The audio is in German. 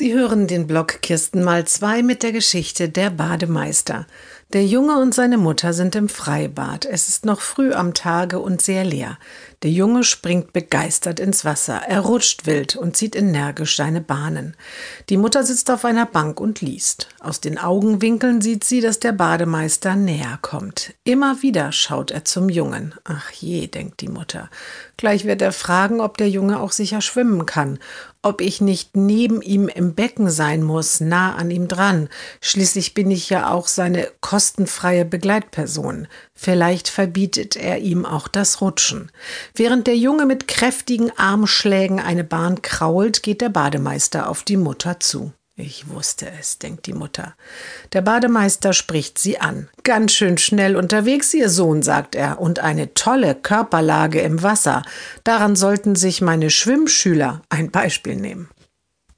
Sie hören den Blog Kirsten mal zwei mit der Geschichte Der Bademeister. Der Junge und seine Mutter sind im Freibad. Es ist noch früh am Tage und sehr leer. Der Junge springt begeistert ins Wasser. Er rutscht wild und zieht energisch seine Bahnen. Die Mutter sitzt auf einer Bank und liest. Aus den Augenwinkeln sieht sie, dass der Bademeister näher kommt. Immer wieder schaut er zum Jungen. Ach je, denkt die Mutter. Gleich wird er fragen, ob der Junge auch sicher schwimmen kann ob ich nicht neben ihm im Becken sein muss, nah an ihm dran. Schließlich bin ich ja auch seine kostenfreie Begleitperson. Vielleicht verbietet er ihm auch das Rutschen. Während der Junge mit kräftigen Armschlägen eine Bahn krault, geht der Bademeister auf die Mutter zu. Ich wusste es, denkt die Mutter. Der Bademeister spricht sie an. Ganz schön schnell unterwegs, Ihr Sohn, sagt er, und eine tolle Körperlage im Wasser. Daran sollten sich meine Schwimmschüler ein Beispiel nehmen.